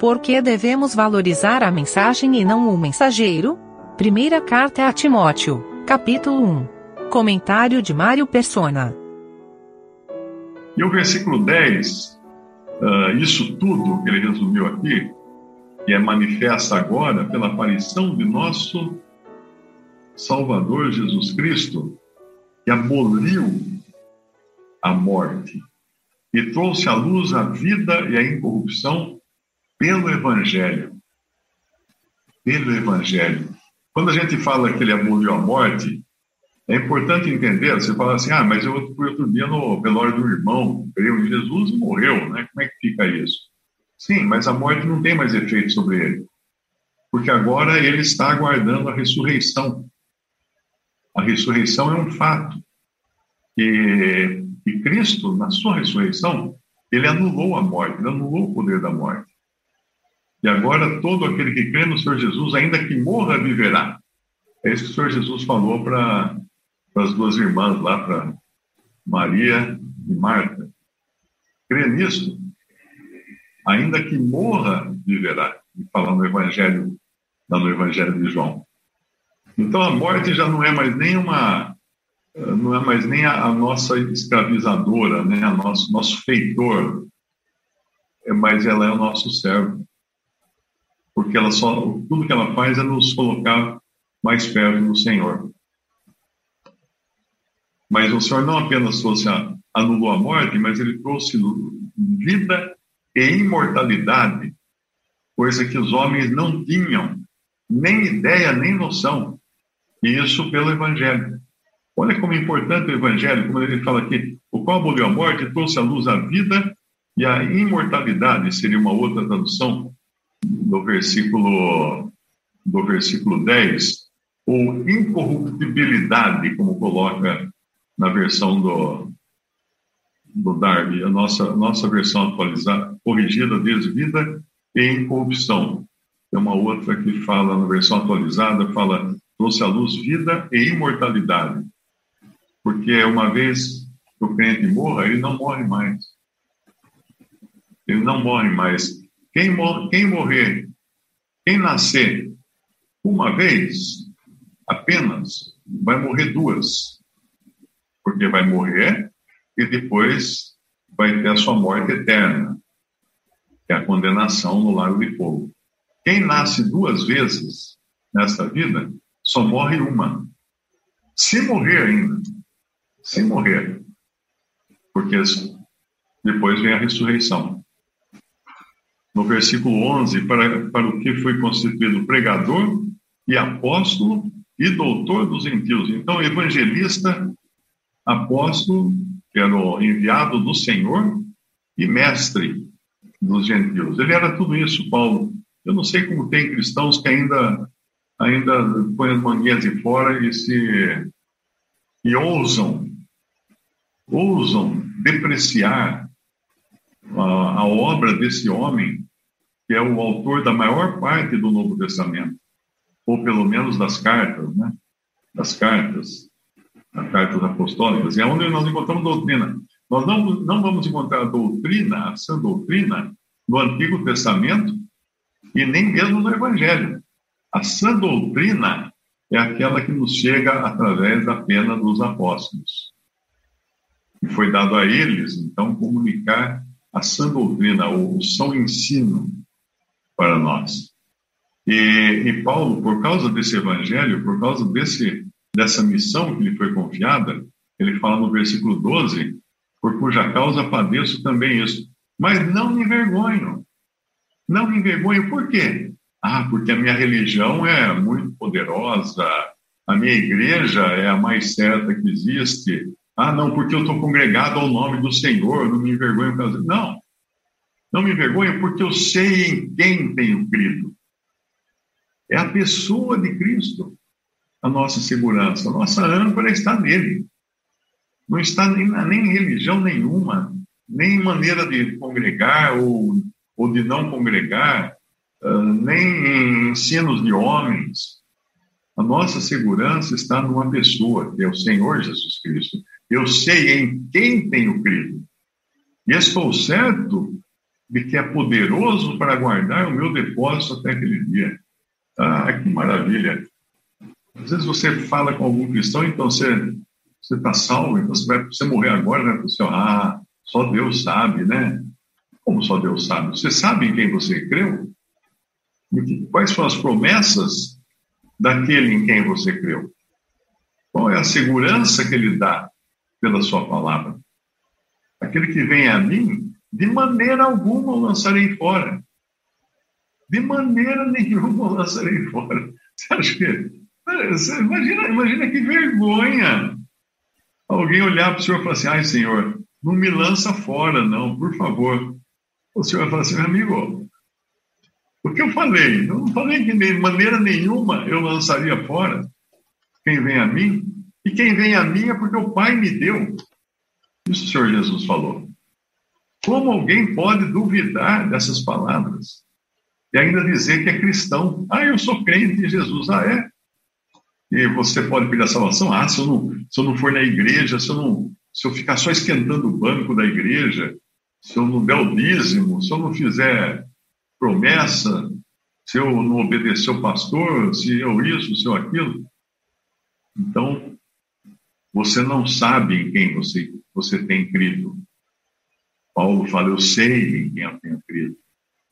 Por que devemos valorizar a mensagem e não o mensageiro? Primeira carta a Timóteo, capítulo 1. Comentário de Mário Persona. E o versículo 10, uh, ah, isso tudo que ele resumiu aqui, que é manifesta agora pela aparição de nosso Salvador Jesus Cristo, que aboliu a morte e trouxe à luz a vida e a incorrupção pelo Evangelho. Pelo Evangelho. Quando a gente fala que ele aboliu a morte, é importante entender, você fala assim, ah, mas eu fui outro dia no velório do irmão, creio em Jesus e morreu, né? Como é que fica isso? Sim, mas a morte não tem mais efeito sobre ele. Porque agora ele está aguardando a ressurreição. A ressurreição é um fato. E, e Cristo, na sua ressurreição, ele anulou a morte, ele anulou o poder da morte. E agora todo aquele que crê no Senhor Jesus, ainda que morra, viverá. É isso que o Senhor Jesus falou para as duas irmãs lá, para Maria e Marta. Crê nisso, ainda que morra, viverá. E falar no Evangelho, no Evangelho de João. Então a morte já não é mais nem uma, não é mais nem a, a nossa escravizadora, né, a nosso nosso feitor, é, mas ela é o nosso servo porque ela só tudo que ela faz é nos colocar mais perto do Senhor. Mas o Senhor não apenas trouxe a, anulou a morte, mas ele trouxe vida e imortalidade, coisa que os homens não tinham nem ideia, nem noção. E isso pelo Evangelho. Olha como é importante o Evangelho, como ele fala aqui, o qual aboliu a morte, trouxe à luz a vida e a imortalidade, seria uma outra tradução, do versículo, do versículo 10, ou incorruptibilidade, como coloca na versão do, do Darby, a nossa, nossa versão atualizada, corrigida diz vida e incorrupção. Tem uma outra que fala, na versão atualizada, fala trouxe à luz vida e imortalidade. Porque uma vez que o crente morra, ele não morre mais. Ele não morre mais. Quem, quem morrer, quem nascer uma vez apenas, vai morrer duas. Porque vai morrer e depois vai ter a sua morte eterna, que é a condenação no lago de fogo. Quem nasce duas vezes nesta vida, só morre uma. Se morrer ainda, se morrer, porque depois vem a ressurreição no versículo 11, para, para o que foi constituído pregador e apóstolo e doutor dos gentios. Então, evangelista, apóstolo, que era o enviado do Senhor, e mestre dos gentios. Ele era tudo isso, Paulo. Eu não sei como tem cristãos que ainda ainda põem as manguinhas de fora e se e ousam ousam depreciar a, a obra desse homem, que é o autor da maior parte do Novo Testamento, ou pelo menos das cartas, né? Das cartas, as cartas apostólicas, é onde nós encontramos doutrina. Nós não, não vamos encontrar doutrina, a sã doutrina, no Antigo Testamento e nem mesmo no Evangelho. A sã doutrina é aquela que nos chega através da pena dos apóstolos. E foi dado a eles, então, comunicar a sã doutrina, o são ensino para nós. E, e, Paulo, por causa desse evangelho, por causa desse, dessa missão que lhe foi confiada, ele fala no versículo 12: por cuja causa padeço também isso. Mas não me envergonho. Não me envergonho, por quê? Ah, porque a minha religião é muito poderosa, a minha igreja é a mais certa que existe, ah, não, porque eu estou congregado ao nome do Senhor, não me envergonho. Não, não me envergonho porque eu sei em quem tenho crido. É a pessoa de Cristo a nossa segurança, a nossa âncora está nele. Não está nem, nem em religião nenhuma, nem em maneira de congregar ou, ou de não congregar, uh, nem em ensinos de homens. A nossa segurança está numa pessoa, que é o Senhor Jesus Cristo. Eu sei em quem tenho crido. E estou certo de que é poderoso para guardar o meu depósito até aquele dia. Ah, que maravilha! Às vezes você fala com algum cristão, então você você está salvo, então você vai você morrer agora, o céu. Ah, só Deus sabe, né? Como só Deus sabe? Você sabe em quem você creu? Quais são as promessas daquele em quem você creu? Qual é a segurança que ele dá pela sua palavra? Aquele que vem a mim, de maneira alguma o lançarei fora. De maneira nenhuma o lançarei fora. Você acha que. Você imagina, imagina que vergonha alguém olhar para o senhor e falar assim: ai, senhor, não me lança fora, não, por favor. O senhor vai falar assim, amigo, o que eu falei? Eu não falei que de maneira nenhuma eu lançaria fora quem vem a mim. E quem vem a mim é porque o Pai me deu. Isso o Senhor Jesus falou. Como alguém pode duvidar dessas palavras? E ainda dizer que é cristão. Ah, eu sou crente em Jesus. Ah, é? E você pode pedir a salvação? Ah, se eu não, se eu não for na igreja, se eu, não, se eu ficar só esquentando o banco da igreja, se eu não der o dízimo, se eu não fizer promessa, se eu não obedecer o pastor, se eu isso, se eu aquilo. Então, você não sabe em quem você, você tem crido. Paulo fala, eu sei em quem eu tenho crido.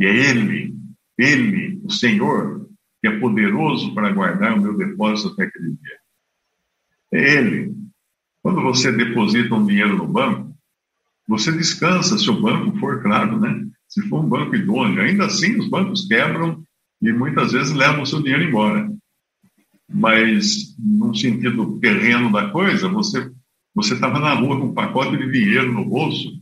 E é Ele, Ele, o Senhor, que é poderoso para guardar o meu depósito até aquele dia. É Ele. Quando você deposita um dinheiro no banco, você descansa se o banco for, claro, né? Se for um banco idôneo. Ainda assim, os bancos quebram e muitas vezes levam o seu dinheiro embora. Mas, num sentido terreno da coisa, você você estava na rua com um pacote de dinheiro no bolso,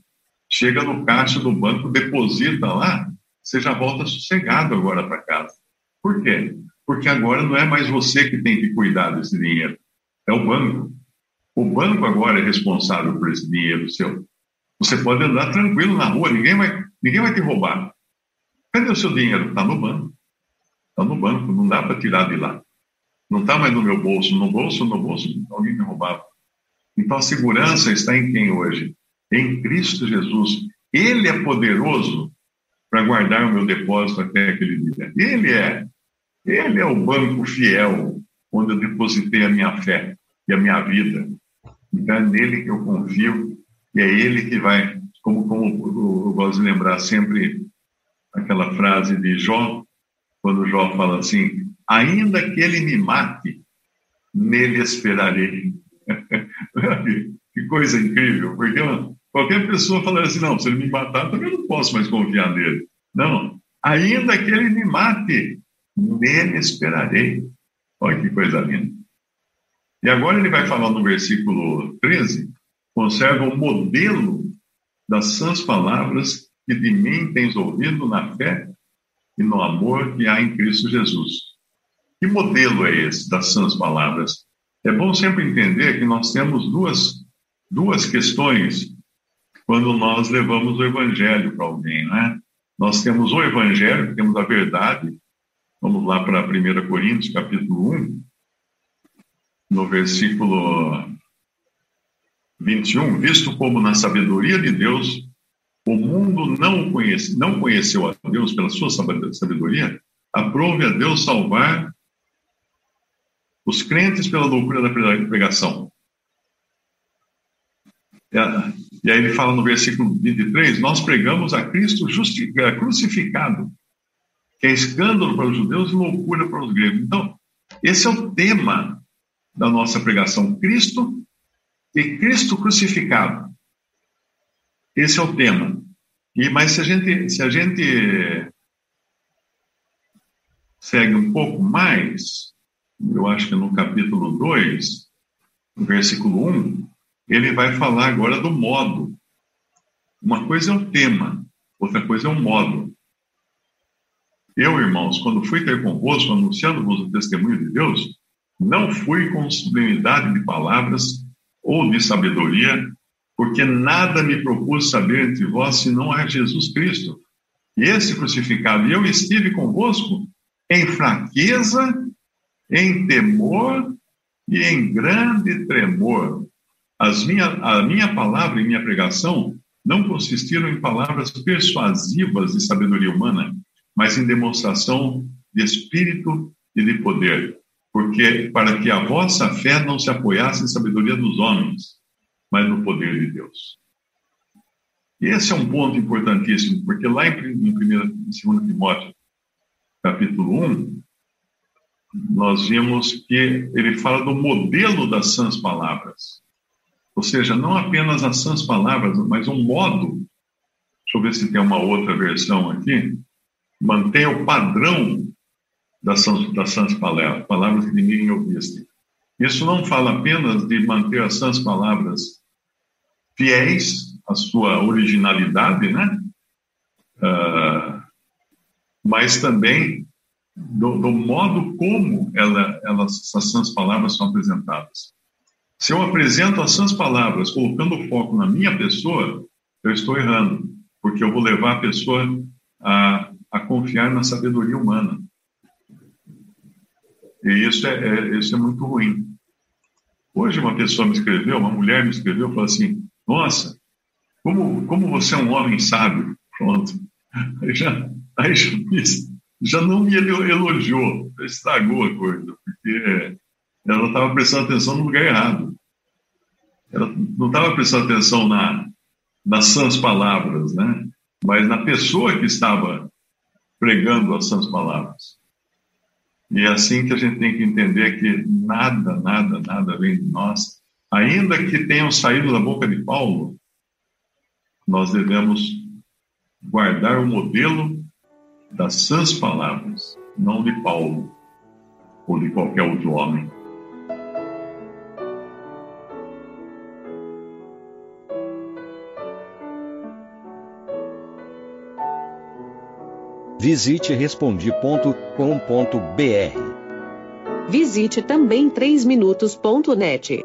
chega no caixa do banco, deposita lá, você já volta sossegado agora para casa. Por quê? Porque agora não é mais você que tem que cuidar desse dinheiro, é o banco. O banco agora é responsável por esse dinheiro seu. Você pode andar tranquilo na rua, ninguém vai, ninguém vai te roubar. Cadê o seu dinheiro? Está no banco. Está no banco, não dá para tirar de lá. Não está mais no meu bolso. No bolso, no bolso, alguém me roubava. Então a segurança está em quem hoje? Em Cristo Jesus. Ele é poderoso para guardar o meu depósito até aquele dia. Ele é. Ele é o banco fiel onde eu depositei a minha fé e a minha vida. Então é nele que eu confio e é ele que vai, como, como eu gosto de lembrar sempre aquela frase de Jó, quando Jó fala assim: ainda que ele me mate, nele esperarei. que coisa incrível, porque qualquer pessoa fala assim: não, se ele me matar, também não posso mais confiar nele. Não, ainda que ele me mate, nele esperarei. Olha que coisa linda. E agora ele vai falar no versículo 13: conserva o modelo das sãs palavras que de mim tens ouvido na fé e no amor que há em Cristo Jesus. Que modelo é esse das sãs palavras? É bom sempre entender que nós temos duas, duas questões quando nós levamos o evangelho para alguém, né? Nós temos o evangelho, temos a verdade. Vamos lá para 1 Coríntios, capítulo 1, no versículo 21, visto como na sabedoria de Deus o mundo não, conhece, não conheceu a Deus pela sua sabedoria, aprove a Deus salvar os crentes pela loucura da pregação. E aí ele fala no versículo 23, nós pregamos a Cristo crucificado, que é escândalo para os judeus e loucura para os gregos. Então, esse é o tema da nossa pregação, Cristo e Cristo crucificado. Esse é o tema. E mas se a gente se a gente segue um pouco mais, eu acho que no capítulo 2, no versículo 1, ele vai falar agora do modo. Uma coisa é o tema, outra coisa é o modo. Eu, irmãos, quando fui ter convosco, anunciando-vos o testemunho de Deus, não fui com sublimidade de palavras ou de sabedoria, porque nada me propus saber entre vós senão a Jesus Cristo. E esse crucificado, e eu estive convosco em fraqueza, em temor e em grande tremor. As minha, a minha palavra e minha pregação não consistiram em palavras persuasivas de sabedoria humana, mas em demonstração de espírito e de poder, porque para que a vossa fé não se apoiasse em sabedoria dos homens, mas no poder de Deus. E esse é um ponto importantíssimo, porque lá em, em 1 2 Timóteo, capítulo 1, nós vimos que ele fala do modelo das sãs palavras. Ou seja, não apenas as sãs palavras, mas um modo. Deixa eu ver se tem uma outra versão aqui. Mantenha o padrão das sãs, das sãs palavras, palavras que ninguém ouvisse. Isso não fala apenas de manter as sãs palavras fiéis à sua originalidade, né? Uh, mas também do, do modo como ela, elas, essas palavras são apresentadas. Se eu apresento as sãs palavras colocando o foco na minha pessoa, eu estou errando, porque eu vou levar a pessoa a, a confiar na sabedoria humana. E isso é, é, isso é muito ruim. Hoje uma pessoa me escreveu, uma mulher me escreveu, falou assim, nossa, como, como você é um homem sábio. Pronto. Aí já, aí já já não me elogiou, estragou a coisa, porque ela estava prestando atenção no lugar errado. Ela não estava prestando atenção na, nas sãs palavras, né? mas na pessoa que estava pregando as sãs palavras. E é assim que a gente tem que entender que nada, nada, nada vem de nós. Ainda que tenham saído da boca de Paulo, nós devemos guardar o modelo das sãs palavras, não de Paulo ou de qualquer outro homem. Visite respondi.com.br. Visite também 3minutos.net.